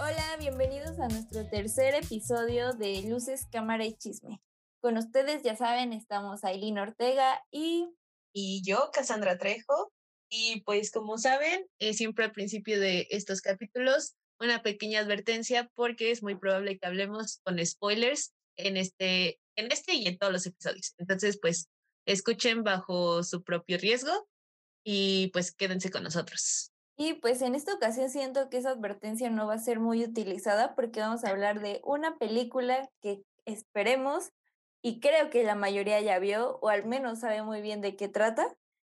Hola, bienvenidos a nuestro tercer episodio de Luces, Cámara y Chisme. Con ustedes, ya saben, estamos Aileen Ortega y... Y yo, Cassandra Trejo. Y pues como saben, eh, siempre al principio de estos capítulos, una pequeña advertencia porque es muy probable que hablemos con spoilers en este, en este y en todos los episodios. Entonces, pues escuchen bajo su propio riesgo y pues quédense con nosotros. Y pues en esta ocasión siento que esa advertencia no va a ser muy utilizada porque vamos a hablar de una película que esperemos y creo que la mayoría ya vio o al menos sabe muy bien de qué trata,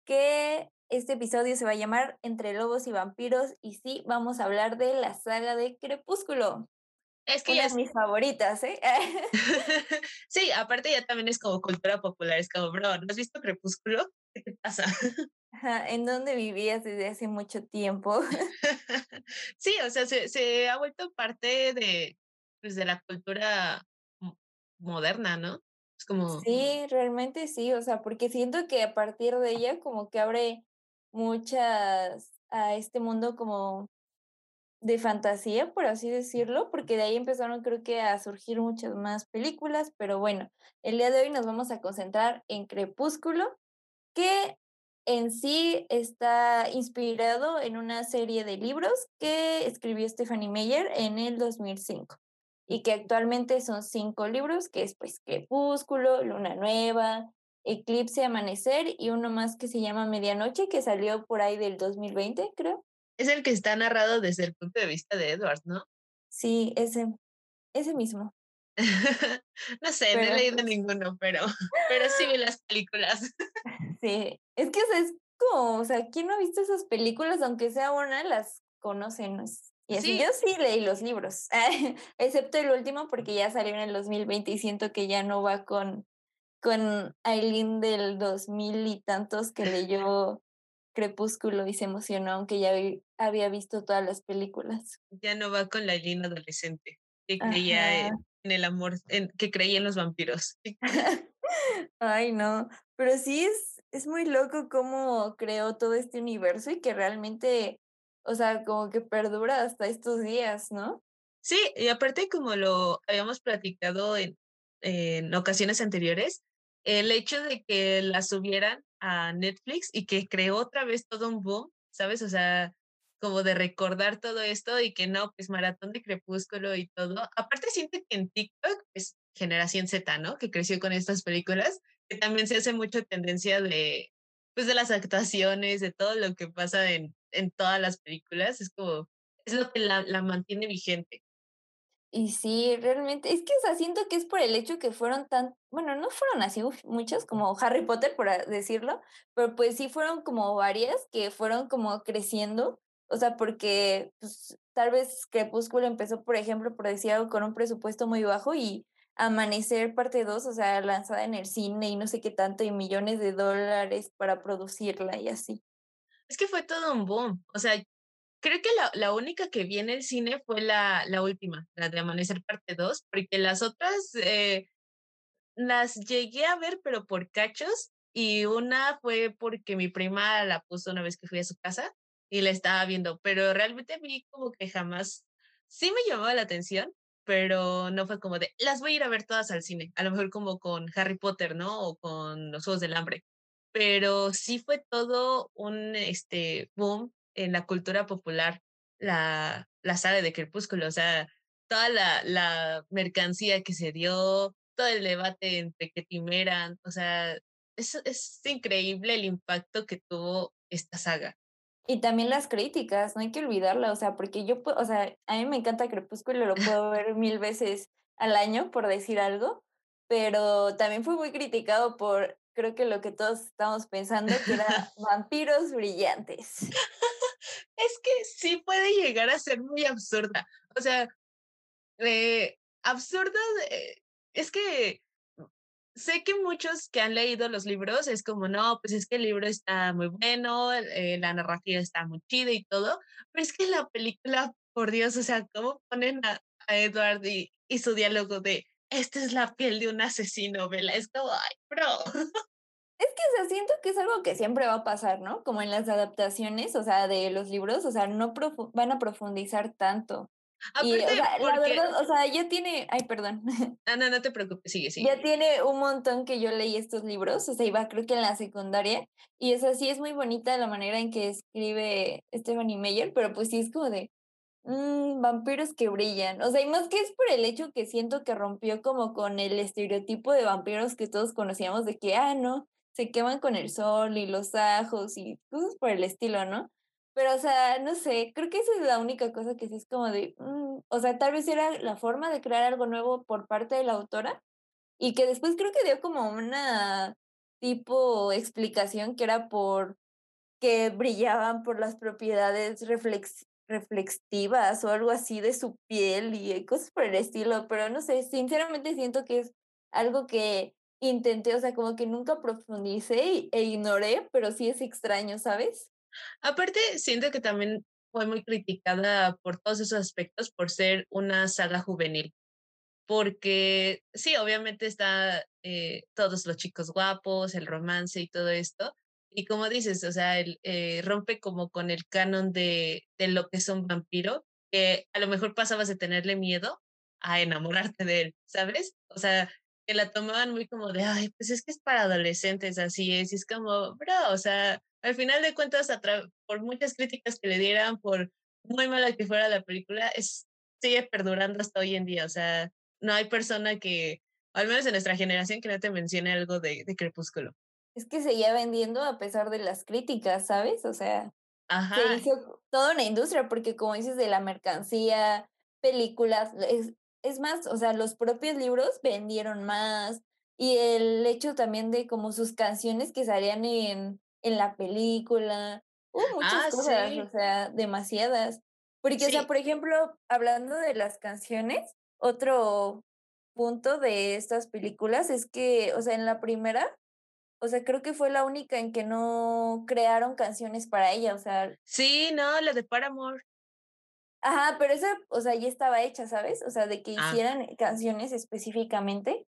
que este episodio se va a llamar Entre Lobos y Vampiros y sí, vamos a hablar de la saga de Crepúsculo. Es que Una ya de mis favoritas, ¿eh? sí, aparte ya también es como cultura popular, es como, bro, ¿no has visto Crepúsculo? ¿Qué te pasa? Ajá, ¿En dónde vivías desde hace mucho tiempo? sí, o sea, se, se ha vuelto parte de, pues, de la cultura mo- moderna, ¿no? Es como, Sí, realmente sí, o sea, porque siento que a partir de ella como que abre muchas a este mundo como de fantasía, por así decirlo, porque de ahí empezaron creo que a surgir muchas más películas, pero bueno, el día de hoy nos vamos a concentrar en Crepúsculo, que en sí está inspirado en una serie de libros que escribió Stephanie Meyer en el 2005 y que actualmente son cinco libros, que es pues Crepúsculo, Luna Nueva, Eclipse, Amanecer y uno más que se llama Medianoche, que salió por ahí del 2020, creo. es el que está narrado desde el punto de vista de Edward, ¿no? Sí, ese, ese mismo. no sé, no he leído pues ninguno, pero, pero sí vi las películas. Sí, es que es como, o sea, ¿quién no ha visto esas películas? Aunque sea una, las conocen. ¿no? Y así, Sí, yo sí leí los libros, excepto el último porque ya salió en el 2020 y siento que ya no va con, con Aileen del 2000 y tantos que leyó Crepúsculo y se emocionó, aunque ya había visto todas las películas. ya no va con la Lina adolescente que creía. En, el amor, en, que creía en los vampiros. Ay, no, pero sí es, es muy loco cómo creó todo este universo y que realmente, o sea, como que perdura hasta estos días, ¿no? Sí, y aparte como lo habíamos platicado en, en ocasiones anteriores, el hecho de que la subieran a Netflix y que creó otra vez todo un boom, ¿sabes? O sea, como de recordar todo esto y que no, pues maratón de Crepúsculo y todo. Aparte siento que en TikTok, pues generación Z, ¿no? Que creció con estas películas, que también se hace mucho tendencia de, pues de las actuaciones, de todo lo que pasa en, en todas las películas, es como, es lo que la, la mantiene vigente. Y sí, realmente, es que, o sea, siento que es por el hecho que fueron tan, bueno, no fueron así uf, muchas como Harry Potter, por decirlo, pero pues sí fueron como varias que fueron como creciendo, o sea, porque pues, tal vez Crepúsculo empezó, por ejemplo, por decir algo, con un presupuesto muy bajo y Amanecer parte 2 o sea, lanzada en el cine y no sé qué tanto, y millones de dólares para producirla y así. Es que fue todo un boom. O sea, creo que la, la única que vi en el cine fue la, la última, la de Amanecer parte 2, porque las otras eh, las llegué a ver, pero por cachos, y una fue porque mi prima la puso una vez que fui a su casa y la estaba viendo, pero realmente a mí como que jamás, sí me llamaba la atención, pero no fue como de, las voy a ir a ver todas al cine, a lo mejor como con Harry Potter, ¿no? O con los Juegos del Hambre, pero sí fue todo un este, boom en la cultura popular, la, la saga de Crepúsculo, o sea, toda la, la mercancía que se dio, todo el debate entre que timeran, o sea, es, es increíble el impacto que tuvo esta saga. Y también las críticas, no hay que olvidarla, o sea, porque yo, o sea, a mí me encanta Crepúsculo, lo puedo ver mil veces al año, por decir algo, pero también fue muy criticado por, creo que lo que todos estamos pensando, que era vampiros brillantes. Es que sí puede llegar a ser muy absurda, o sea, eh, absurda, es que sé que muchos que han leído los libros es como, no, pues es que el libro está muy bueno, eh, la narrativa está muy chida y todo, pero es que la película, por Dios, o sea, ¿cómo ponen a, a Edward y, y su diálogo de, esta es la piel de un asesino, Vela? Es como, ay, bro. Es que, o siento que es algo que siempre va a pasar, ¿no? Como en las adaptaciones, o sea, de los libros, o sea, no van a profundizar tanto. Y, o sea, la verdad, o sea, ya tiene, ay, perdón. Ah, no, no te preocupes, sigue, sigue. Ya tiene un montón que yo leí estos libros, o sea, iba creo que en la secundaria, y es así, es muy bonita la manera en que escribe Stephanie Meyer, pero pues sí es como de, mmm, vampiros que brillan, o sea, y más que es por el hecho que siento que rompió como con el estereotipo de vampiros que todos conocíamos de que, ah, no, se queman con el sol y los ajos y cosas por el estilo, ¿no? Pero, o sea, no sé, creo que esa es la única cosa que sí es como de, mm, o sea, tal vez era la forma de crear algo nuevo por parte de la autora y que después creo que dio como una tipo explicación que era por que brillaban por las propiedades reflex reflexivas o algo así de su piel y cosas por el estilo, pero no sé, sinceramente siento que es algo que intenté, o sea, como que nunca profundicé e ignoré, pero sí es extraño, ¿sabes? Aparte, siento que también fue muy criticada por todos esos aspectos por ser una saga juvenil. Porque sí, obviamente está eh, todos los chicos guapos, el romance y todo esto. Y como dices, o sea, el, eh, rompe como con el canon de, de lo que es un vampiro, que a lo mejor pasabas de tenerle miedo a enamorarte de él, ¿sabes? O sea, que la tomaban muy como de, ay, pues es que es para adolescentes, así es, y es como, bro, o sea, al final de cuentas, por muchas críticas que le dieran, por muy mala que fuera la película, es, sigue perdurando hasta hoy en día, o sea, no hay persona que, al menos en nuestra generación, que no te mencione algo de, de Crepúsculo. Es que seguía vendiendo a pesar de las críticas, ¿sabes? O sea, se hizo toda una industria, porque como dices, de la mercancía, películas, es, es más, o sea, los propios libros vendieron más y el hecho también de como sus canciones que salían en, en la película, muchas ah, cosas, o sea, demasiadas. Porque, o sea, por ejemplo, hablando de las canciones, otro punto de estas películas es que, o sea, en la primera, o sea, creo que fue la única en que no crearon canciones para ella, o sea. Sí, no, la de Paramore. Ajá, pero esa, o sea, ya estaba hecha, ¿sabes? O sea, de que ah. hicieran canciones específicamente.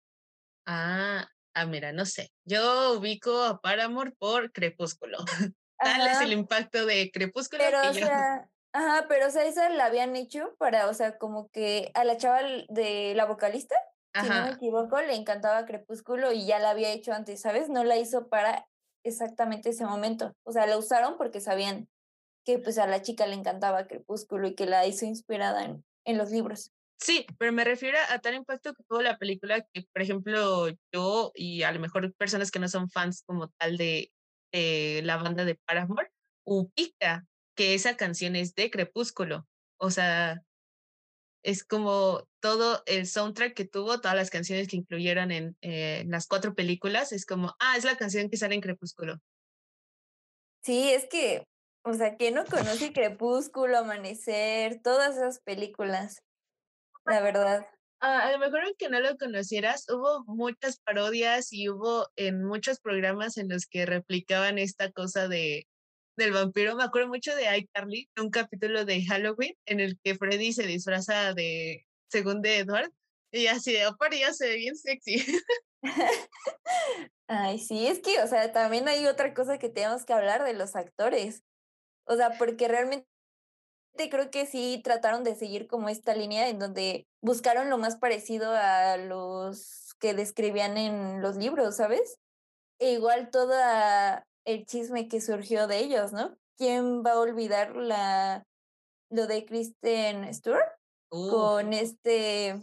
Ah, ah, mira, no sé. Yo ubico a Paramore por Crepúsculo. Tal es el impacto de Crepúsculo pero, o sea, Ajá, pero o sea, esa la habían hecho para, o sea, como que a la chava de la vocalista, si no me equivoco, le encantaba Crepúsculo y ya la había hecho antes, ¿sabes? No la hizo para exactamente ese momento. O sea, la usaron porque sabían que pues a la chica le encantaba Crepúsculo y que la hizo inspirada en, en los libros. Sí, pero me refiero a tal impacto que tuvo la película que, por ejemplo, yo y a lo mejor personas que no son fans como tal de, la banda de Paramore, ubica que esa canción es de Crepúsculo. O sea, es como todo el soundtrack que tuvo, todas las canciones que incluyeron en eh, las cuatro películas, es como, ah, es la canción que sale en Crepúsculo. Sí, es que o sea, ¿quién no conoce Crepúsculo, Amanecer, todas esas películas? La verdad. a lo mejor aunque no lo conocieras, hubo muchas parodias y hubo en muchos programas en los que replicaban esta cosa de del vampiro. Me acuerdo mucho de iCarly, un capítulo de Halloween en el que Freddy se disfraza de, según de Edward, y así de, oh, se ve bien sexy. Ay, sí, es que, o sea, también hay otra cosa que tenemos que hablar de los actores. O sea, porque realmente creo que sí trataron de seguir como esta línea en donde buscaron lo más parecido a los que describían en los libros, ¿sabes? E igual todo el chisme que surgió de ellos, ¿no? ¿Quién va a olvidar la lo de Kristen Stewart con este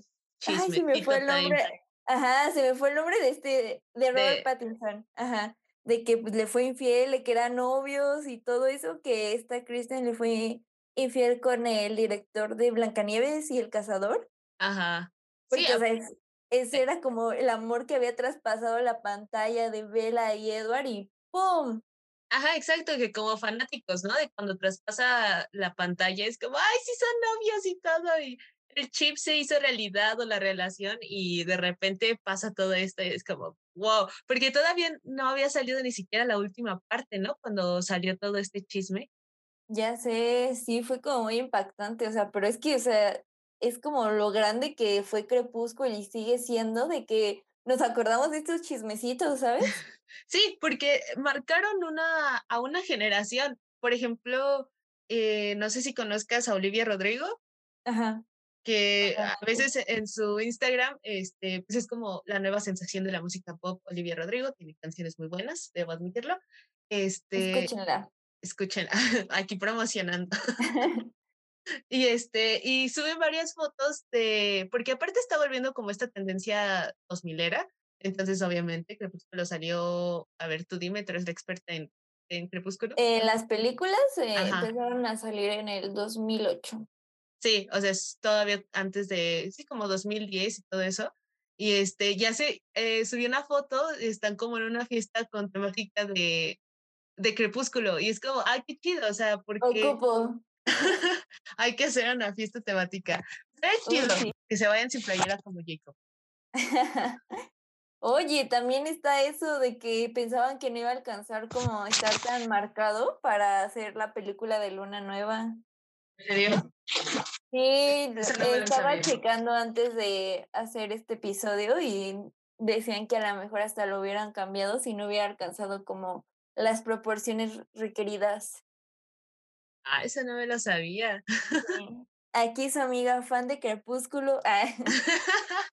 ay, se me fue el nombre. Ajá, se me fue el nombre de este de Robert Pattinson. Ajá de que le fue infiel, de que eran novios y todo eso, que esta Kristen le fue infiel con el director de Blancanieves y el cazador. Ajá. Porque, o sea, ese era como el amor que había traspasado la pantalla de Bella y Edward y ¡pum! Ajá, exacto, que como fanáticos, ¿no? De cuando traspasa la pantalla es como, ay, sí son novios y todo, y el chip se hizo realidad o la relación y de repente pasa todo esto y es como, wow, porque todavía no había salido ni siquiera la última parte, ¿no? Cuando salió todo este chisme. Ya sé, sí, fue como muy impactante, o sea, pero es que, o sea, es como lo grande que fue Crepúsculo y sigue siendo de que nos acordamos de estos chismecitos, ¿sabes? Sí, porque marcaron una, a una generación. Por ejemplo, eh, no sé si conozcas a Olivia Rodrigo. Ajá. que a veces en su Instagram este, pues es como la nueva sensación de la música pop, Olivia Rodrigo, tiene canciones muy buenas, debo admitirlo. Este, escúchenla. Escúchenla, aquí promocionando. y este, y sube varias fotos de, porque aparte está volviendo como esta tendencia 2000 era, entonces obviamente Crepúsculo salió, a ver, tú dime, tú eres la experta en, en Crepúsculo. En las películas eh, empezaron a salir en el 2008. Sí, o sea, es todavía antes de, sí, como 2010 y todo eso. Y este, ya se eh, subió una foto, están como en una fiesta con temática de, de crepúsculo. Y es como, ay, qué chido, o sea, porque. Ocupo. hay que hacer una fiesta temática. Es chido que se vayan sin playera como Jacob. Oye, también está eso de que pensaban que no iba a alcanzar como estar tan marcado para hacer la película de Luna Nueva. ¿En serio? Sí, estaba checando antes de hacer este episodio y decían que a lo mejor hasta lo hubieran cambiado si no hubiera alcanzado como las proporciones requeridas. Ah, eso no me lo sabía. Aquí su amiga fan de Crepúsculo. Ah.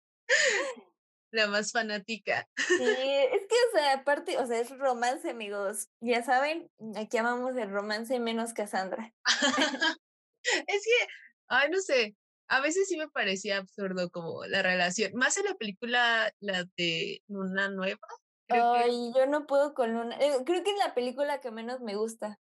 La más fanática. Sí, es que, o sea, aparte, o sea, es romance, amigos. Ya saben, aquí amamos el romance menos Cassandra. es que, ay, no sé, a veces sí me parecía absurdo como la relación, más en la película, la de Luna Nueva. Ay, yo no puedo con Luna, eh, creo que es la película que menos me gusta.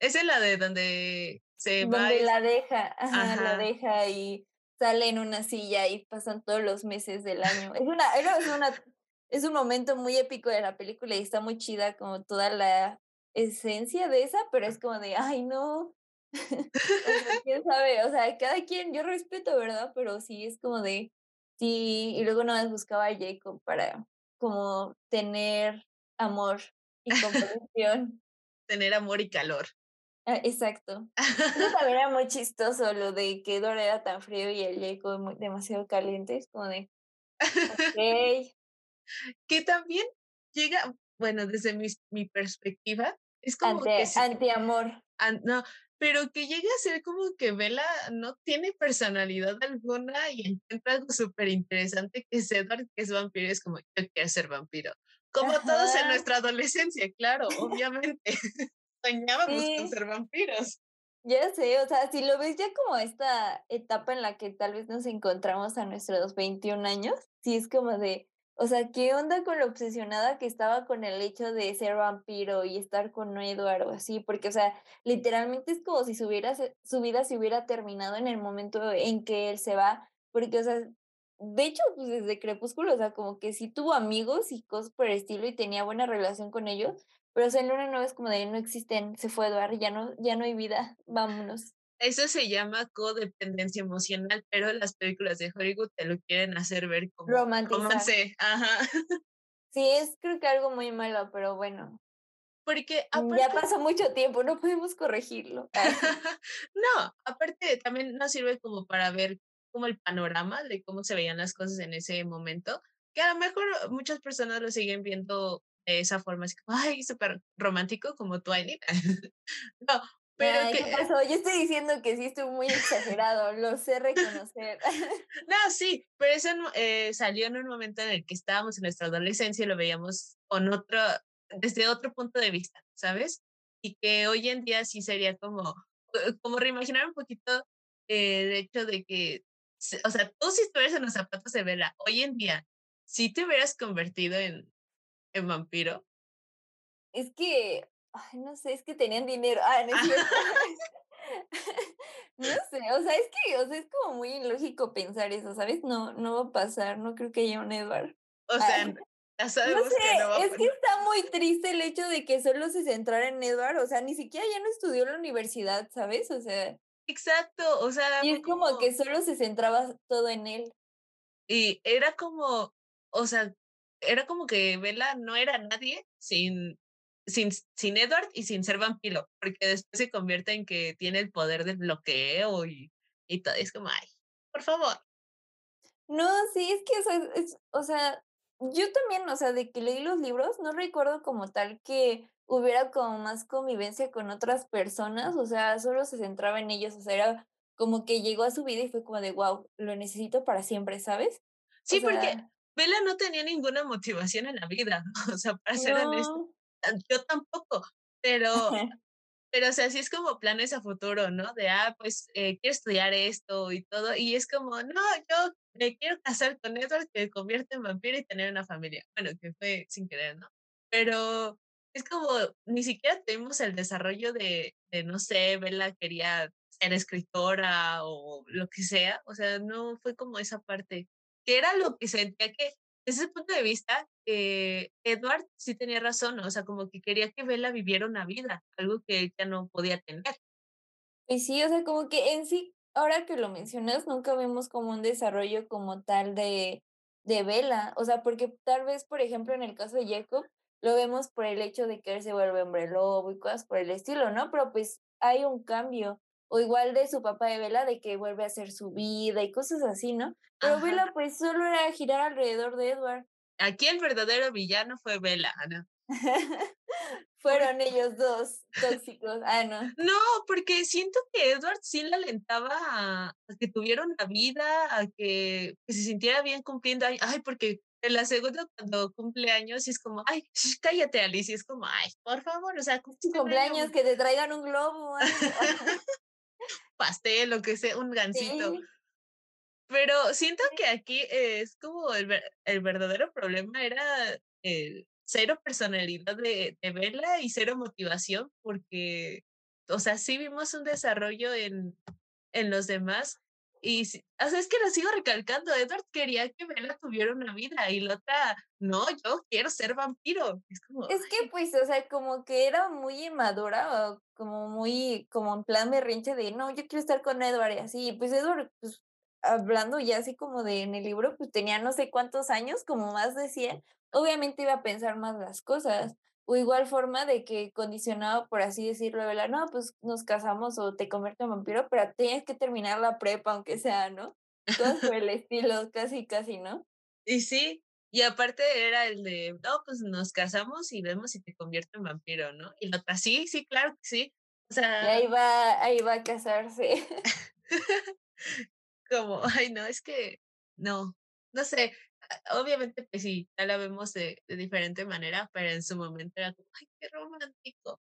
Esa es la de donde se va. Donde la deja, ajá, la deja y sale en una silla y pasan todos los meses del año. Es una, es una, es un momento muy épico de la película y está muy chida como toda la esencia de esa, pero es como de, ay no, quién sabe, o sea, cada quien, yo respeto, ¿verdad? Pero sí es como de, sí, y luego no más buscaba a Jacob para como tener amor y comprensión. tener amor y calor. Ah, exacto. Eso también era muy chistoso lo de que Dora era tan frío y el Jacob demasiado caliente, es como de, ok. que también llega, bueno, desde mi, mi perspectiva, es como que... Anti-amor. no, pero que llegue a ser como que Bella no tiene personalidad alguna y encuentra algo súper interesante que es Edward, que es vampiro, es como, yo quiero ser vampiro. Como todos en nuestra adolescencia, claro, obviamente. Soñábamos con ser vampiros. Ya sé, o sea, si lo ves ya como esta etapa en la que tal vez nos encontramos a nuestros 21 años, sí es como de, o sea, ¿qué onda con lo obsesionada que estaba con el hecho de ser vampiro y estar con Edward o así? Porque, o sea, literalmente es como si su, su vida se hubiera terminado en el momento en que él se va, porque, o sea, de hecho, pues desde Crepúsculo, o sea, como que sí tuvo amigos y cosas por el estilo y tenía buena relación con ellos, pero, o sea, en Luna Nueva es como de no existen, se fue Edward, ya no, ya no hay vida, vámonos. Eso se llama codependencia emocional, pero las películas de Hollywood te lo quieren hacer ver como romance. Ajá. Sí, es creo que algo muy malo, pero bueno. Porque ya pasó mucho tiempo, no podemos corregirlo. no, aparte también nos sirve como para ver como el panorama de cómo se veían las cosas en ese momento, que a lo mejor muchas personas lo siguen viendo de esa forma, así como, ay, súper romántico como Twilight. no, pero ¿qué pasó? Yo estoy diciendo que sí estuvo muy exagerado, lo sé reconocer. no, sí, pero eso eh, salió en un momento en el que estábamos en nuestra adolescencia y lo veíamos con otro, desde otro punto de vista, ¿sabes? Y que hoy en día sí sería como, eh, como reimaginar un poquito eh, el hecho de que, o sea, tú si estuvieras en los zapatos de Vela, hoy en día, si te hubieras convertido en, en vampiro. Es que, Ay, no sé, es que tenían dinero. Ah, no sé, o sea, es que, o sea, es como muy ilógico pensar eso, ¿sabes? No, no va a pasar, no creo que haya un Edward. O sea, ya sabemos no sé, que no va a Es que está muy triste el hecho de que solo se centrara en Edward, o sea, ni siquiera ya no estudió en la universidad, ¿sabes? O sea. Exacto, o sea. Y es como que solo se centraba todo en él. Y era como, o sea, era como que Bella no era nadie sin sin, sin Edward y sin ser vampiro, porque después se convierte en que tiene el poder del bloqueo y, y todo. Es como, ay, por favor. No, sí, es que, o sea, es, o sea, yo también, o sea, de que leí los libros, no recuerdo como tal que hubiera como más convivencia con otras personas, o sea, solo se centraba en ellos, o sea, era como que llegó a su vida y fue como de, wow, lo necesito para siempre, ¿sabes? O Sí, porque Bella no tenía ninguna motivación en la vida, o sea, para ser honesta, no. Yo tampoco, pero pero, o sea, sí es como planes a futuro, ¿no? De, ah, pues, eh, quiero estudiar esto y todo, y es como, no, yo me quiero casar con Edward, que se convierte en vampiro y tener una familia. Bueno, que fue sin querer, ¿no? Pero es como, ni siquiera tuvimos el desarrollo de de, no sé, Bella quería ser escritora o lo que sea, o sea, no fue como esa parte, que era lo que sentía que, desde ese punto de vista, eh, Edward sí tenía razón, o sea, como que quería que Bella viviera una vida, algo que ella no podía tener. Y sí, o sea, como que en sí, ahora que lo mencionas, nunca vemos como un desarrollo como tal de de Bella, o sea, porque tal vez, por ejemplo, en el caso de Jacob, lo vemos por el hecho de que él se vuelve hombre lobo y cosas por el estilo, ¿no? Pero, pues, hay un cambio, o igual de su papá de Bella, de que vuelve a hacer su vida y cosas así, ¿no? Pero Ajá. Bella, pues, solo era girar alrededor de Edward. Aquí el verdadero villano fue Bella, ¿no? Por Fueron ellos 2 tóxicos. Ah, no. No, porque siento que Edward sí la alentaba a a que tuviera una vida, a que que se sintiera bien cumpliendo ay ay, porque en la segunda cuando cumple años es como: "Ay, cállate, Alice", y es como: "Ay, por favor, o sea, cumpleaños, año". que te traigan un globo. Pastel, lo que sea, un gansito. Sí. Pero siento que aquí es como el el verdadero problema era, cero personalidad de de Bella y cero motivación, porque, o sea, sí vimos un desarrollo en en los demás, y sí o sea, es que lo sigo recalcando, Edward quería que Bella tuviera una vida, y la otra: "No, yo quiero ser vampiro". Es como, Es que, pues, o sea, como que era muy inmadura, o como muy como en plan berrinche de: "No, yo quiero estar con Edward", y así. Pues, Edward, pues, hablando ya así como de en el libro, pues, tenía no sé cuántos años, como más de 100, obviamente iba a pensar más las cosas. O igual forma de que condicionaba, por así decirlo, a Bella: "No, pues, nos casamos o te convierto en vampiro, pero tienes que terminar la prepa, aunque sea", ¿no? Por el estilo, casi, casi, ¿no? Y sí, y aparte era el de: "No, pues nos casamos y vemos si te convierto en vampiro", ¿no? Y la otra: "Sí, sí, claro que sí". O Y sea ahí va ahí va a casarse. como, ay, no, es que no, no sé, obviamente, pues sí, ya la vemos de de diferente manera, pero en su momento era como: "Ay, qué romántico".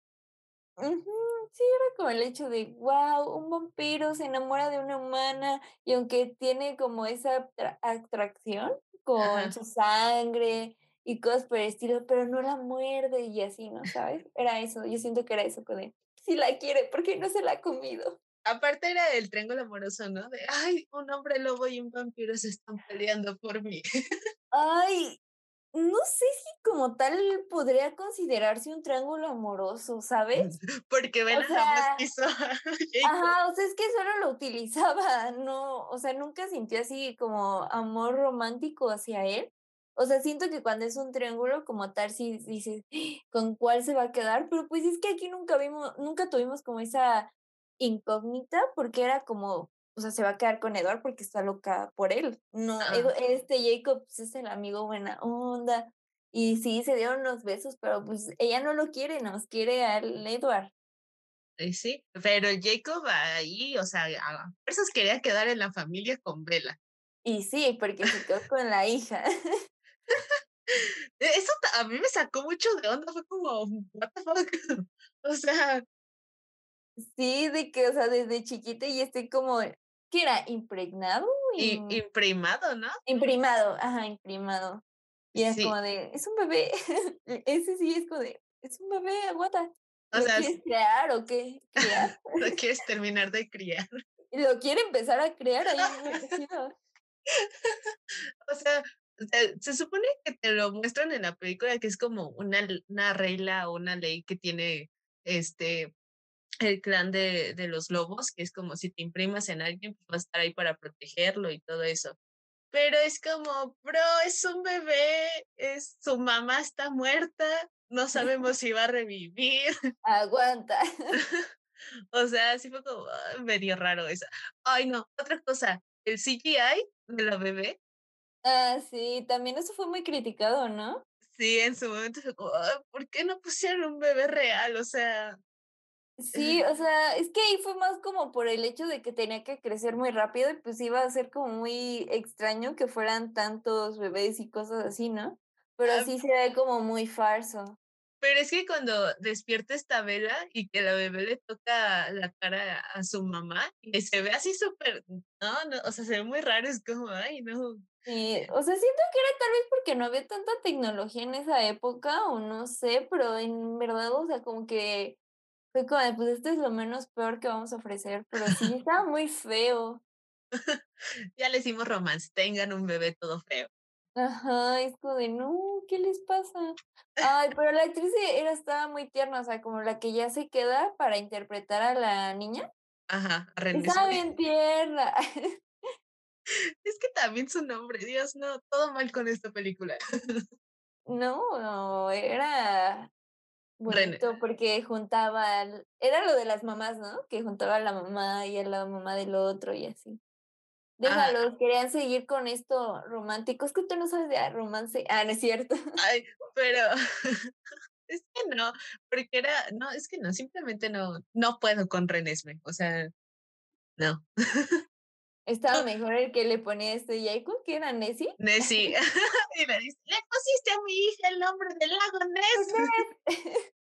Sí, era como el hecho de, guau, un vampiro se enamora de una humana, y aunque tiene como esa atra atracción con Ajá. su sangre y cosas por el estilo, pero no la muerde y así, ¿no? ¿Sabes? Era eso, yo siento que era eso como de, sí la quiere, ¿por qué no se la ha comido? Aparte era el triángulo amoroso, ¿no? De: "Ay, un hombre lobo y un vampiro se están peleando por mí". Ay, no sé si como tal podría considerarse un triángulo amoroso, ¿sabes? Porque O Bella jamás sea quiso. Ajá, o sea, es que solo lo utilizaba, no, o sea, nunca sintió así como amor romántico hacia él. O sea, siento que cuando es un triángulo como tal, sí dices: "¿Con cuál se va a quedar?". Pero, pues, es que aquí nunca vimos nunca tuvimos como esa incógnita, porque era como, o sea, se va a quedar con Edward porque está loca por él. No, Ah. este Jacob, pues, es el amigo buena onda, y sí, se dieron unos besos, pero, pues, ella no lo quiere, nomás quiere al Edward. Eh, sí, pero Jacob ahí, o sea, a fuerzas quería quedar en la familia con Bella. Y sí, porque se quedó con la hija. E eso a mí me sacó mucho de onda, fue como, what the fuck, o sea Sí, de que, o sea, desde chiquita y estoy como, ¿qué era? ¿Impregnado? Im imprimado, ¿no? imprimado, ajá, imprimado. Y es como de, es un bebé. E ese sí es como de, es un bebé, aguanta. O ¿Lo sea, quieres crear o qué? ¿Criar? lo quieres terminar de criar. Y lo quiere empezar a crear ahí. O sea sea, se supone que te lo muestran en la película, que es como una una regla o una ley que tiene, este, el clan de de los lobos, que es como si te imprimas en alguien, pues, va a estar ahí para protegerlo y todo eso. Pero es como, bro, es un bebé, es su mamá está muerta, no sabemos si va a revivir. Aguanta. O sea, sí fue como, ay, medio raro eso. Ay, no, otra cosa, el CGI de la bebé. Ah, sí, también eso fue muy criticado, ¿no? Sí, en su momento fue como, ay, ¿por qué no pusieron un bebé real? O sea Sí, o sea, es que ahí fue más como por el hecho de que tenía que crecer muy rápido y pues iba a ser como muy extraño que fueran tantos bebés y cosas así, ¿no? Pero Ah, sí se ve como muy falso. pero es que cuando despierta esta vela y que la bebé le toca la cara a su mamá y se ve así súper, no, no, o sea, se ve muy raro, es como, ay, no. Sí, o sea, siento que era tal vez porque no había tanta tecnología en esa época o no sé, pero en verdad, o sea, como que fue como de, pues esto es lo menos peor que vamos a ofrecer, pero sí estaba muy feo. Ya le hicimos romance, tengan un bebé todo feo. Ajá, es como de, no, ¿qué les pasa? Ay, pero la actriz e- era, estaba muy tierna, o sea, como la que ya se queda para interpretar a la niña. Ajá, a. Estaba bien tierna. Es que también su nombre, Dios, no, todo mal con esta película. No, no, era Bonito porque juntaba, al- era lo de las mamás, ¿no? Que juntaba a la mamá y a la mamá del otro y así. ah, Déjalos, querían seguir con esto romántico. Es que tú no sabes de romance. Ah, no es cierto. ay, pero es que no, porque era, no, es que no, simplemente no, no puedo con Renesmee, o sea, no. Estaba mejor el que le ponía este Yaiko, que era Nessie. Nessie, y le dice, le pusiste a mi hija el nombre del lago Ness.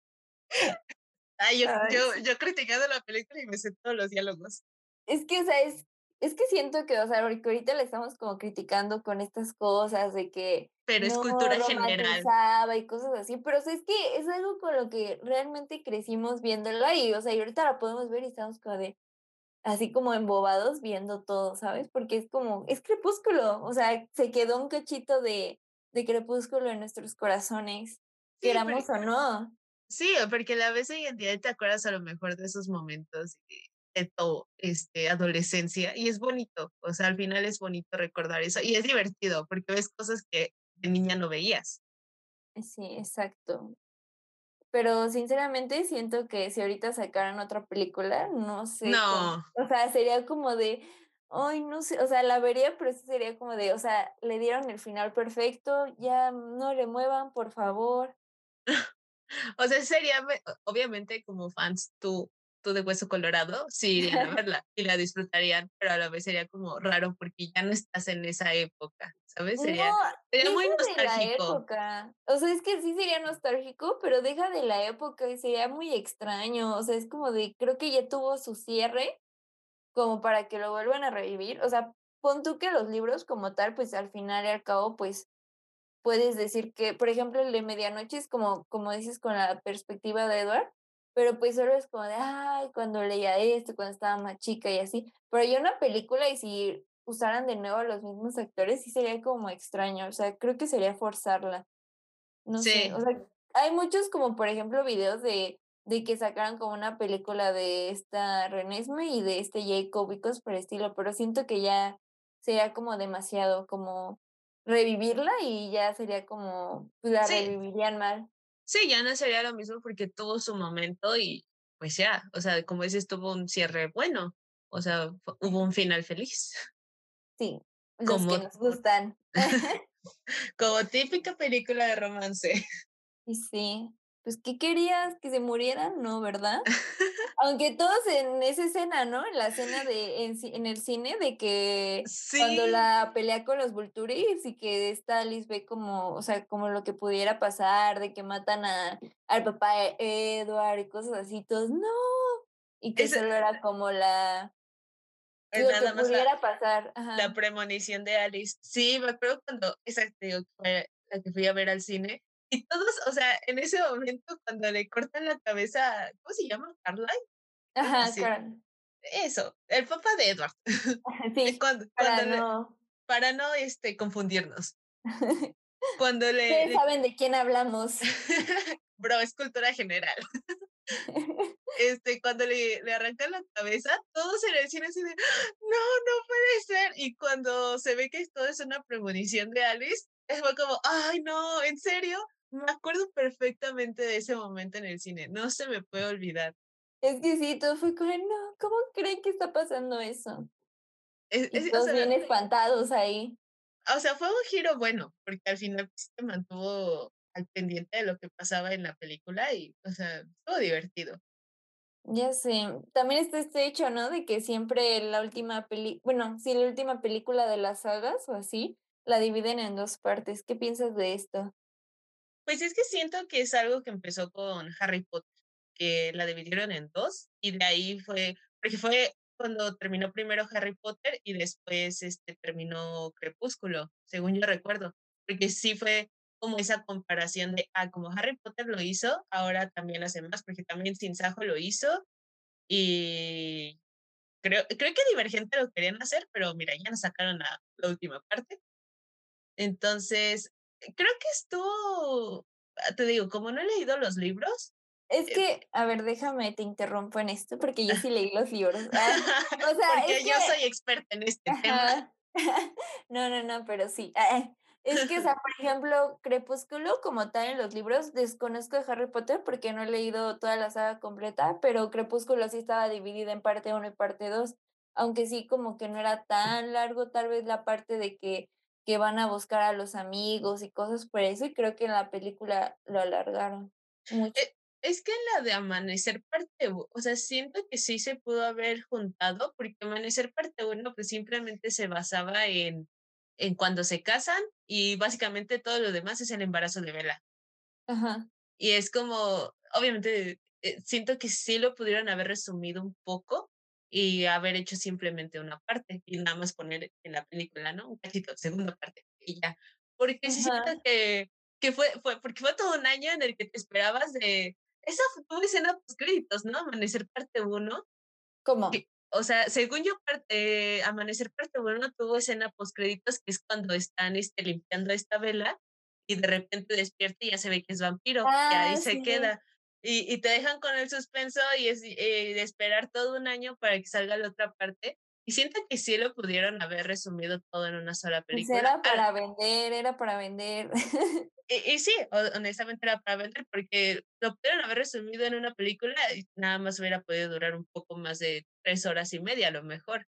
Ay, yo, Ay, yo, yo criticando la película y me sé todos los diálogos. Es que, o sea, es, es que siento que, o sea, ahorita le estamos como criticando con estas cosas de que Pero es no cultura general. y cosas así, pero o sea, es que es algo con lo que realmente crecimos viéndola y, o sea, y ahorita la podemos ver y estamos como de, así como embobados viendo todo, ¿sabes? Porque es como, es crepúsculo, o sea, se quedó un cachito de, de crepúsculo en nuestros corazones, Sí, queramos o no. Sí, porque la en día y te acuerdas a lo mejor de esos momentos de de tu este, adolescencia y es bonito, o sea, al final es bonito recordar eso y es divertido porque ves cosas que de niña no veías. Sí, exacto. Pero sinceramente siento que si ahorita sacaran otra película, no sé cómo, No, o sea, sería como de, ay, no sé, o sea, la vería, pero sí sería como de, o sea, le dieron el final perfecto, ya no le muevan, por favor. o sea, sería, obviamente como fans, tú, tú de Hueso Colorado, sí irían a verla y la disfrutarían, pero a la vez sería como raro porque ya no estás en esa época, ¿sabes? No, Sería, sería deja muy nostálgico. época. O sea, es que sí sería nostálgico, pero deja de la época y sería muy extraño. O sea, es como de, creo que ya tuvo su cierre como para que lo vuelvan a revivir. O sea, pon tú que los libros como tal, pues al final y al cabo, pues puedes decir que, por ejemplo, el de Medianoche es como, como dices, con la perspectiva de Edward, pero pues solo es como de, ay, cuando leía esto, cuando estaba más chica y así. Pero hay una película y si usaran de nuevo a los mismos actores, sí sería como extraño. O sea, creo que sería forzarla. No sé, o Sí, sea, hay muchos como, por ejemplo, videos de, de que sacaran como una película de esta Renesme y de este Jacob y cosas por el estilo, pero siento que ya sería como demasiado, como revivirla y ya sería como, pues la sí, revivirían mal. Sí, ya no sería lo mismo porque tuvo su momento y pues ya, o sea, como dices, tuvo un cierre bueno, o sea, hubo un final feliz, Sí, los que como, nos gustan. como típica película de romance. Y sí, pues, ¿qué querías? ¿Que se murieran? No, ¿verdad? Aunque todos en esa escena, ¿no? En la escena de en el cine de que cuando la pelea con los Volturi y que esta Alice ve como, o sea, como lo que pudiera pasar, de que matan a al papá de Edward y cosas así, todos, ¡no! Y que solo era como la lo que nada más la, pudiera pasar, la premonición de Alice. Sí, me acuerdo cuando, exacto, digo, la que fui a ver al cine. Y todos, o sea, en ese momento cuando le cortan la cabeza, ¿cómo se llama? Carly, algo Ajá, así. claro. Eso, el papá de Edward. Sí, cuando, para cuando le, no para no este, confundirnos. Cuando le, Ustedes le- saben de quién hablamos. bro, es cultura general. Este, cuando le, le arrancan la cabeza, todos en el cine así de, no, no puede ser. Y cuando se ve que todo es una premonición de Alice, fue como, ay, no, ¿en serio? Me acuerdo perfectamente de ese momento en el cine, no se me puede olvidar. Es que sí, todo fue como, no, ¿cómo creen que está pasando eso? Es- Y es- o, todos sea, bien espantados ahí. o sea, fue un giro bueno, porque al final se mantuvo al pendiente de lo que pasaba en la película y, o sea, estuvo divertido. Ya sé, también está este hecho, ¿no? De que siempre la última peli bueno, sí, la última película de las sagas o así, la dividen en 2 partes, ¿qué piensas de esto? Pues es que siento que es algo que empezó con Harry Potter, que la dividieron en 2 y de ahí fue porque fue cuando terminó primero Harry Potter y después, este, terminó Crepúsculo, según yo recuerdo, porque sí fue como esa comparación de, ah, como Harry Potter lo hizo, ahora también hace más, porque también Sin Sajo lo hizo y creo creo que Divergente lo querían hacer, pero mira, ya nos sacaron la última parte. Entonces, creo que estuvo, ah, te digo, como no he leído los libros, Es eh que, a ver, déjame, te interrumpo en esto, porque yo sí leí los libros. Ah, o sea, es Porque que yo soy experta en este tema. No, no, no, pero sí. Ah, es que, o sea, por ejemplo, Crepúsculo, como tal en los libros, desconozco de Harry Potter porque no he leído toda la saga completa, pero Crepúsculo sí estaba dividida en parte 1 y parte 2, aunque sí como que no era tan largo, tal vez la parte de que que van a buscar a los amigos y cosas por eso, y creo que en la película lo alargaron mucho. Eh, es que en la de Amanecer parte o sea, siento que sí se pudo haber juntado, porque Amanecer parte 1, pues, simplemente se basaba en en cuando se casan y básicamente todo lo demás es el embarazo de Bella. Ajá. Y es como, obviamente, eh, siento que sí lo pudieron haber resumido un poco y haber hecho simplemente una parte y nada más poner en la película, ¿no? Un cachito, segunda parte y ya. Porque sí siento Ajá. que que fue fue porque fue todo un año en el que te esperabas de esa fu tuvo escena postcréditos, ¿no? Amanecer parte 1, ¿Cómo? que, o sea, según yo, par eh, Amanecer parte 1 tuvo escena postcréditos, que es cuando están, este, limpiando esta Bella y de repente despierta y ya se ve que es vampiro, y ahí Ah, se sí. queda. Y y te dejan con el suspenso y es eh, de esperar todo un año para que salga la otra parte, y siento que sí lo pudieron haber resumido todo en una sola Pues película, era al para vender, era para vender. Y y sí, ho honestamente era para vender, porque lo pudieron haber resumido en una película y nada más hubiera podido durar un poco más de 3 horas y media, a lo mejor.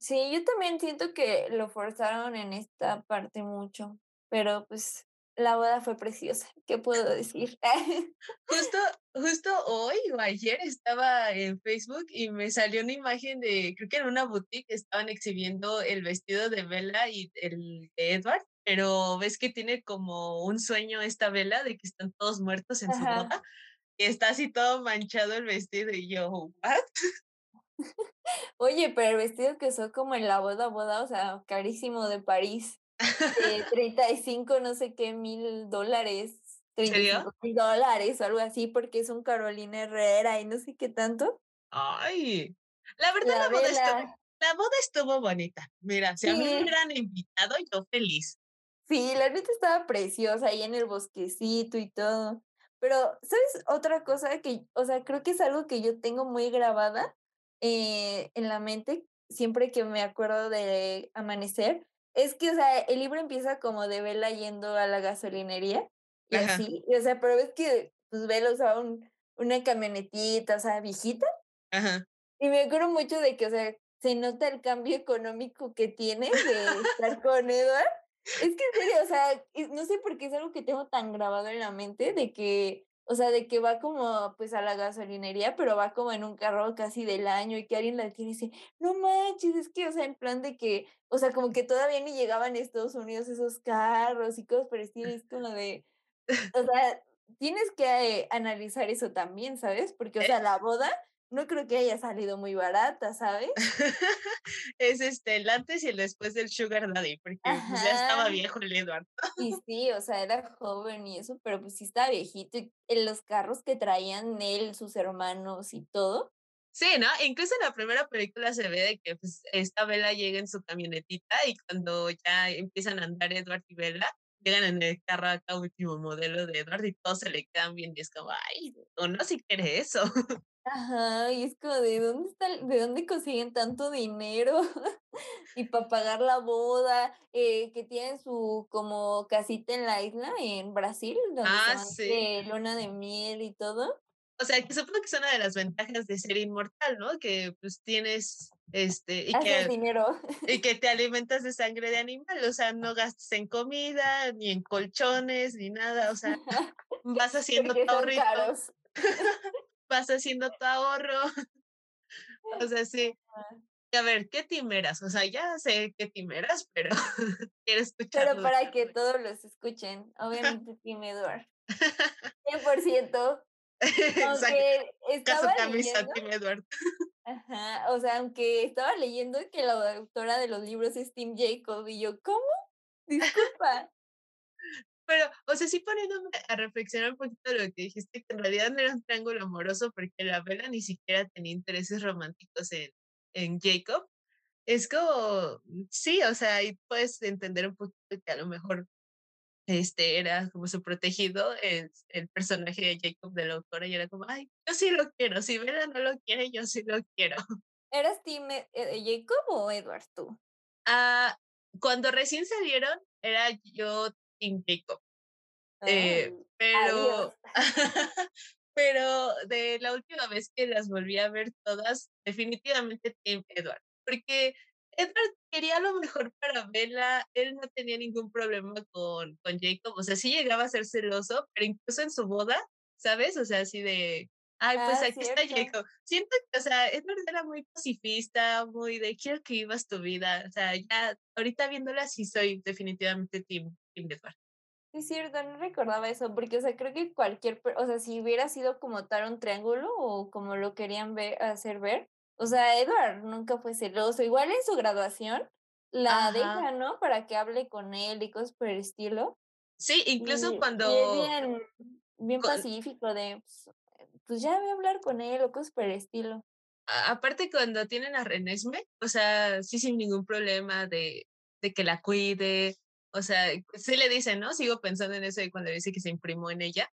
Sí, yo también siento que lo forzaron en esta parte mucho, pero, pues, la boda fue preciosa, ¿qué puedo decir? Justo justo hoy o ayer estaba en Facebook y me salió una imagen de creo que en una boutique estaban exhibiendo el vestido de Bella y el de Edward, pero ves que tiene como un sueño esta Bella de que están todos muertos en su boda, y está así todo manchado el vestido, y yo, ¿what? Oye, pero el vestido que usó como en la boda, boda, o sea, carísimo de París, de 35 no sé qué mil dólares, ¿En treinta y serio? cinco mil dólares o algo así, porque es un Carolina Herrera y no sé qué tanto. Ay, la verdad La la boda estu vela. la boda estuvo bonita. Mira, si a mí me Sí. hubieran invitado, yo feliz. Sí, la neta estaba preciosa ahí en el bosquecito y todo. Pero, ¿sabes otra cosa? Que, o sea, creo que es algo que yo tengo muy grabada, eh, en la mente, siempre que me acuerdo de Amanecer, es que, o sea, el libro empieza como de Bella yendo a la gasolinería y Ajá. así, y, o sea, pero ves que, pues, Bella usaba un una camionetita, o sea, viejita. Ajá. Y me acuerdo mucho de que, o sea, se nota el cambio económico que tiene de estar con Edward. Es que en serio, o sea, no sé por qué es algo que tengo tan grabado en la mente de que, o sea, de que va como, pues, a la gasolinería, pero va como en un carro casi del año y que alguien la tiene y dice: "No manches", es que, o sea, en plan de que, o sea, como que todavía ni llegaban a Estados Unidos esos carros y cosas y es como de, o sea, tienes que, eh, analizar eso también, ¿sabes? Porque, o sea, la boda no creo que haya salido muy barata, ¿sabes? Es, este, el antes y el después del sugar daddy, porque, pues, ya estaba viejo el Edward. Y sí, o sea, era joven y eso, pero, pues, sí estaba viejito, y en los carros que traían él, sus hermanos y todo. Sí, ¿no? Incluso en la primera película se ve de que, pues, esta Bella llega en su camionetita y cuando ya empiezan a andar Edward y Bella, llegan en el carro acá último modelo de Edward y todos se le quedan y es como, ay, uno sí quiere eso. Ajá, y es como de, ¿dónde está de dónde consiguen tanto dinero? Y para pagar la boda, eh, que tienen su como casita en la isla en Brasil, donde Ah, sí. de luna de miel y todo. O sea, que supongo que es una de las ventajas de ser inmortal, ¿no? Que, pues, tienes, este, y Haces que dinero. y que te alimentas de sangre de animal, o sea, no gastas en comida, ni en colchones, ni nada, o sea, vas haciendo tu ahorrito vas haciendo tu ahorro. o sea, sí. A ver, ¿qué timeras? O sea, ya sé qué timeras, pero quiero escuchar. Pero para que todos los escuchen, obviamente Tim Edward. 100%. Aunque estaba camisa, Tim Edward. Ajá, o sea, aunque estaba leyendo que la autora de los libros es Tim Jacob y yo, ¿cómo? Disculpa. Pero, o sea, sí poniéndome a reflexionar un poquito de lo que dijiste, que en realidad no era un triángulo amoroso porque la vela ni siquiera tenía intereses románticos en, en Jacob. Es como, sí, o sea, ahí puedes entender un poquito que a lo mejor este era como su protegido, el, el personaje de Jacob de la autora, y era como, ay, yo sí lo quiero, si Bella no lo quiere, yo sí lo quiero. ¿Eras Team eh, eh, Jacob o Edward tú? Ah, cuando recién salieron, era yo Team Jacob. Eh, pero, pero de la última vez que las volví a ver todas, definitivamente Team Edward, porque Edward quería lo mejor para Bella, él no tenía ningún problema con, con Jacob, o sea, sí llegaba a ser celoso, pero incluso en su boda, ¿sabes? O sea, así de, ay, pues ah, aquí está Jacob. Siento que, o sea, Edward era muy pacifista, muy de, quiero que vivas tu vida, o sea, ya, ahorita viéndola sí soy definitivamente Team, team Edward. Es cierto, no recordaba eso, porque, o sea, creo que cualquier, o sea, si hubiera sido como tal un triángulo o como lo querían ver, hacer ver, o sea, Edward nunca fue celoso. Igual en su graduación la deja, ¿no? Para que hable con él y cosas por el estilo. Sí, incluso cuando... bien, bien pacífico de, pues, pues, ya voy a hablar con él o cosas por el estilo. aparte cuando tienen a Renesme, o sea, sí sin ningún problema de, de que la cuide, o sea, sí le dicen, ¿no? Sigo pensando en eso de cuando dice que se imprimó en ella.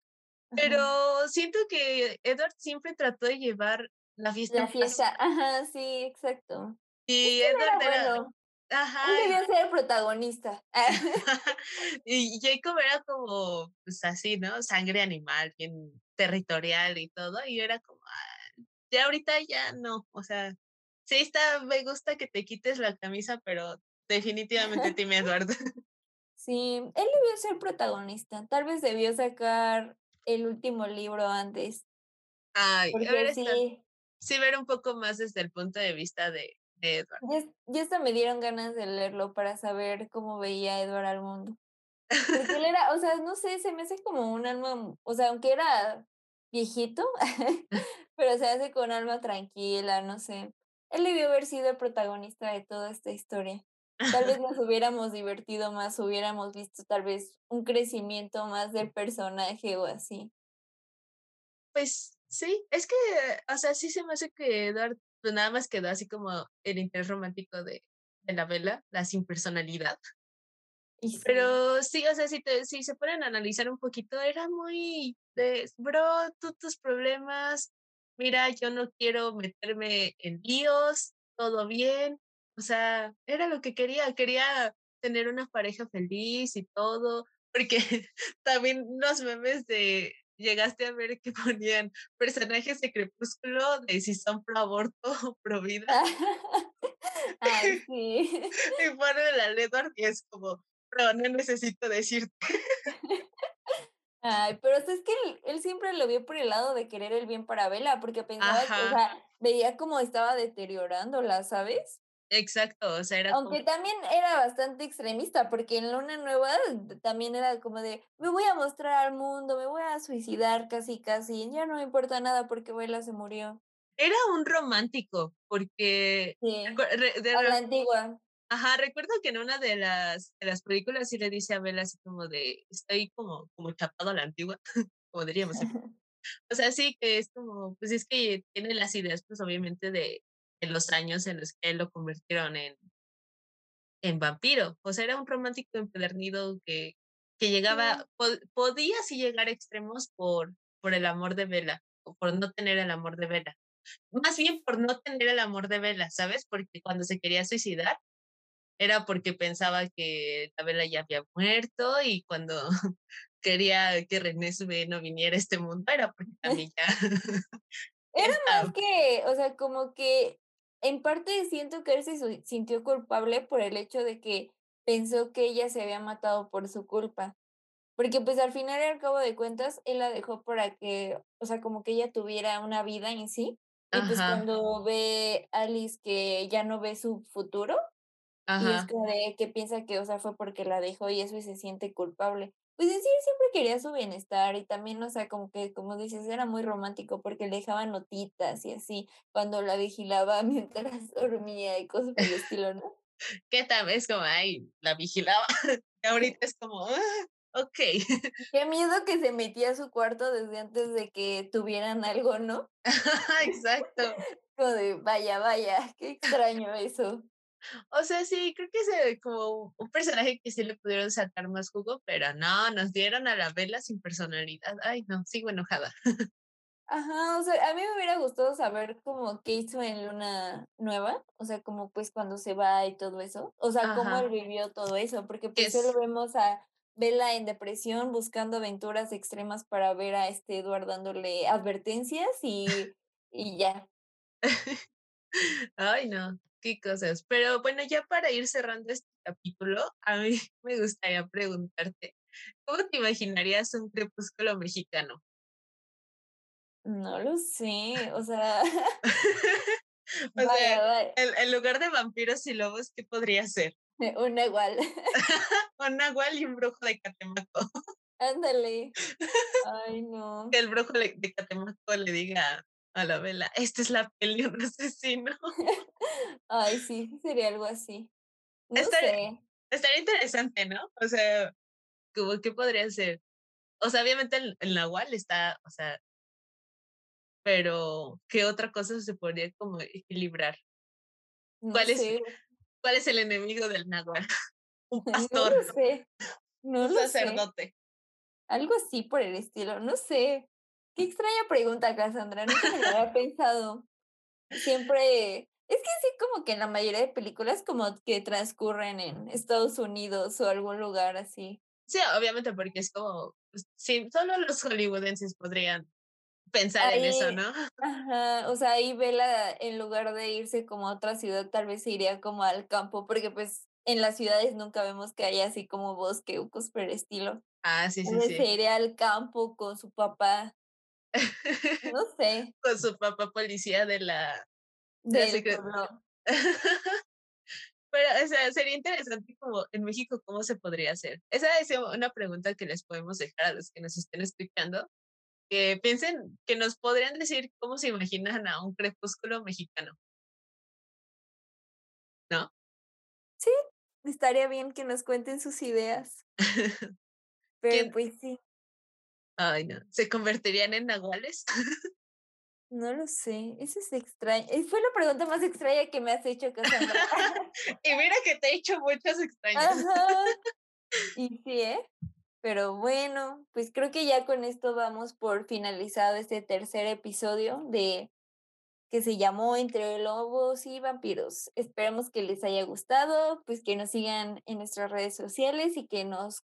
Pero siento que Edward siempre trató de llevar la fiesta. La fiesta, ajá, sí, exacto. Y Edward era, Ajá. Él debía ser el protagonista. y Jacob era como, pues así, ¿no? Sangre animal, bien territorial y todo. Y era como, ah, ya ahorita ya no. O sea, sí está, me gusta que te quites la camisa, pero definitivamente Tim Edward. sí, él debió ser protagonista. Tal vez debió sacar el último libro antes. Ay, ver, sí sí ver un poco más desde el punto de vista de, Edward. Ya, hasta me dieron ganas de leerlo para saber cómo veía Edward al mundo. Porque él era, o sea, no sé, se me hace como un alma, o sea, aunque era viejito, pero se hace con alma tranquila, no sé. Él debió haber sido el protagonista de toda esta historia. Tal vez nos hubiéramos divertido más, hubiéramos visto tal vez un crecimiento más del personaje o así. Pues Sí, es que, o sea, sí se me hace que Edward pues nada más quedó así como el interés romántico de, de la vela, la sin personalidad. Pero sí, o sea, si, te, si se pueden analizar un poquito, era muy de, bro, tú tus problemas, mira, yo no quiero meterme en líos, todo bien. O sea, era lo que quería, quería tener una pareja feliz y todo, porque también los memes de llegaste a ver que ponían personajes de Crepúsculo de si son pro aborto o pro vida. Ay, sí. Y ponen la Edward y es como, pero no necesito decirte. Ay, pero es que él, siempre lo vio por el lado de querer el bien para Bella, porque pensaba que, o sea, veía como estaba deteriorándola, ¿sabes? Exacto, o sea, era Aunque también era bastante extremista, porque en Luna Nueva también era como de, me voy a mostrar al mundo, me voy a suicidar casi, casi, ya no me importa nada porque Bella se murió. Era un romántico, porque... Sí, de, la antigua. Ajá, recuerdo que en una de las, de las películas sí le dice a Bella así como de, estoy como, como chapado a la antigua, como diríamos. o sea, sí que es como, pues es que tiene las ideas, pues obviamente de, en los años en los que lo convirtieron en, en vampiro. O sea, era un romántico empedernido que, que llegaba, podía sí llegar a extremos por, por el amor de Vela, o por no tener el amor de Vela. Más bien por no tener el amor de Vela, ¿sabes? Porque cuando se quería suicidar, era porque pensaba que la Vela ya había muerto y cuando quería que René Sube no viniera a este mundo era porque también ya... Era más que, o sea, como que en parte siento que él se sintió culpable por el hecho de que pensó que ella se había matado por su culpa. Porque pues al final y al cabo de cuentas, él la dejó para que, o sea, como que ella tuviera una vida en sí. Y pues cuando ve Alice que ya no ve su futuro, y es Ajá. como de que piensa que, o sea, fue porque la dejó y eso y se siente culpable. Pues en sí, siempre quería su bienestar y también, o sea, como que, como dices, era muy romántico porque le dejaba notitas y así, cuando la vigilaba mientras dormía y cosas por el estilo, ¿no? ¿Qué tal? Es como, ay, la vigilaba. Y ahorita es como, ah, okey. Qué miedo que se metía a su cuarto desde antes de que tuvieran algo, ¿no? Exacto. Como de, vaya, vaya, qué extraño eso. O sea, sí, creo que ese como un personaje que sí le pudieron sacar más jugo, pero no, nos dieron a la Bella sin personalidad. Ay, no, sigo enojada. Ajá, o sea, a mí me hubiera gustado saber como qué hizo en Luna Nueva, o sea, como pues cuando se va y todo eso, o sea, cómo él vivió todo eso, porque Que pues solo es vemos a Bella en depresión buscando aventuras extremas para ver a este Edward dándole advertencias y y ya. ay, no, qué cosas. Pero bueno, ya para ir cerrando este capítulo, a mí me gustaría preguntarte, ¿cómo te imaginarías un crepúsculo mexicano? No lo sé, o sea, O sea, vaya, en lugar de vampiros y lobos, ¿qué podría ser? una igual. Un nahual y un brujo de Catemaco. Ándale. Ay, no. Que el brujo de Catemaco le diga a la Bella: "Esta es la piel de un asesino". Ay, sí, sería algo así. No Estaría sé. estaría interesante, ¿no? O sea, como, ¿qué podría ser? O sea, obviamente el el nahual está, o sea, pero, ¿qué otra cosa se podría como equilibrar? No ¿Cuál es cuál es el enemigo del nahual? Un no pastor, lo sé, no un lo sé. sacerdote. Algo así por el estilo, no sé. Qué extraña pregunta, Cassandra, nunca me la había pensado. Siempre es que sí, como que en la mayoría de películas como que transcurren en Estados Unidos o algún lugar así. Sí, obviamente, porque es como, pues, sí, solo los hollywoodenses podrían pensar en eso, ¿no? ajá, o sea, ahí Bella, en lugar de irse como a otra ciudad, tal vez se iría como al campo, porque, pues, en las ciudades nunca vemos que haya así como bosque o cosas por el estilo. Ah, sí, sí, se sí. iría al campo con su papá, no sé, Con su papá policía de la de la. Pero, o sea, sería interesante como en México, ¿cómo se podría hacer? Esa es una pregunta que les podemos dejar a los que nos estén escuchando, que piensen que nos podrían decir cómo se imaginan a un crepúsculo mexicano, ¿no? Sí, estaría bien que nos cuenten sus ideas, pero, ¿Quién? pues sí, Ay, no, ¿se convertirían en nahuales? no lo sé, eso es extraño, eh, fue la pregunta más extraña que me has hecho, Cassandra. Y mira que te he hecho muchas extrañas. Ajá, y sí, ¿eh? Pero bueno, pues creo que ya con esto vamos por finalizado este tercer episodio de que se llamó Entre lobos y vampiros. Esperemos que les haya gustado, pues que nos sigan en nuestras redes sociales y que nos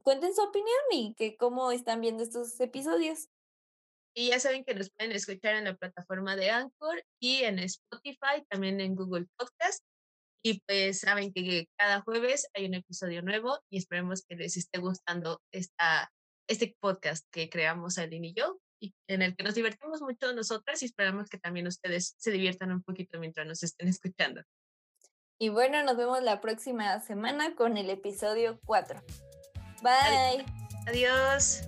cuenten su opinión y que cómo están viendo estos episodios. Y ya saben que nos pueden escuchar en la plataforma de Anchor y en Spotify, también en Google Podcast. Y pues saben que cada jueves hay un episodio nuevo y esperemos que les esté gustando esta, este podcast que creamos Aline y yo, y en el que nos divertimos mucho nosotras y esperamos que también ustedes se diviertan un poquito mientras nos estén escuchando. Y bueno, nos vemos la próxima semana con el episodio 4. Bye. Adiós.